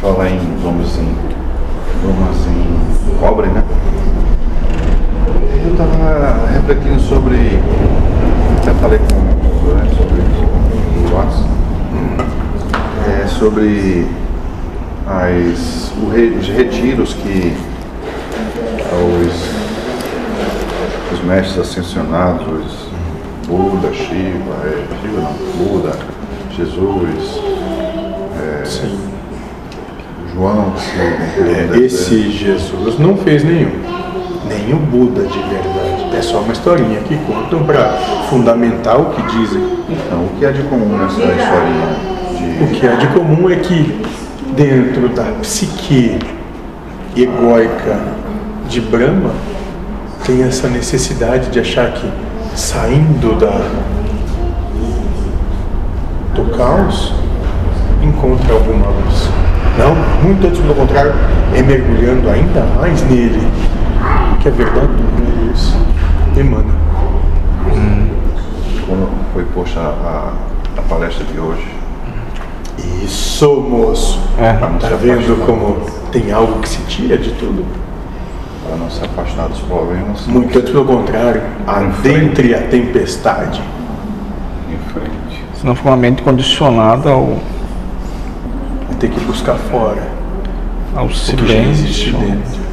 Falar em vamos em vamos em cobre, né? Eu tava refletindo sobre. Até falei com o né, sobre o Watson. É, sobre as, re- os retiros que os, os mestres ascensionados, Buda, Shiva, é, Shiva não, Buda, Jesus, é, João, se É, esse Jesus não fez nenhum, nem o Buda de verdade. É só uma historinha que contam para fundamentar o que dizem. Então, o que há de comum nessa historinha O de que há de comum é que dentro da psique egóica de Brahma tem essa necessidade de achar que saindo da do caos encontra alguma luz. Não, muito antes do contrário, é mergulhando ainda mais nele que a verdadeira luz emana. como foi posta a, a palestra de hoje. Isso, moço. É. Tá vendo como tem algo que se tira de tudo? Para não se afastar dos problemas. Muito antes pelo contrário, adentre a tempestade. Em frente. Se não for uma mente condicionada ao, Tem que buscar fora ao o que já existe dentro.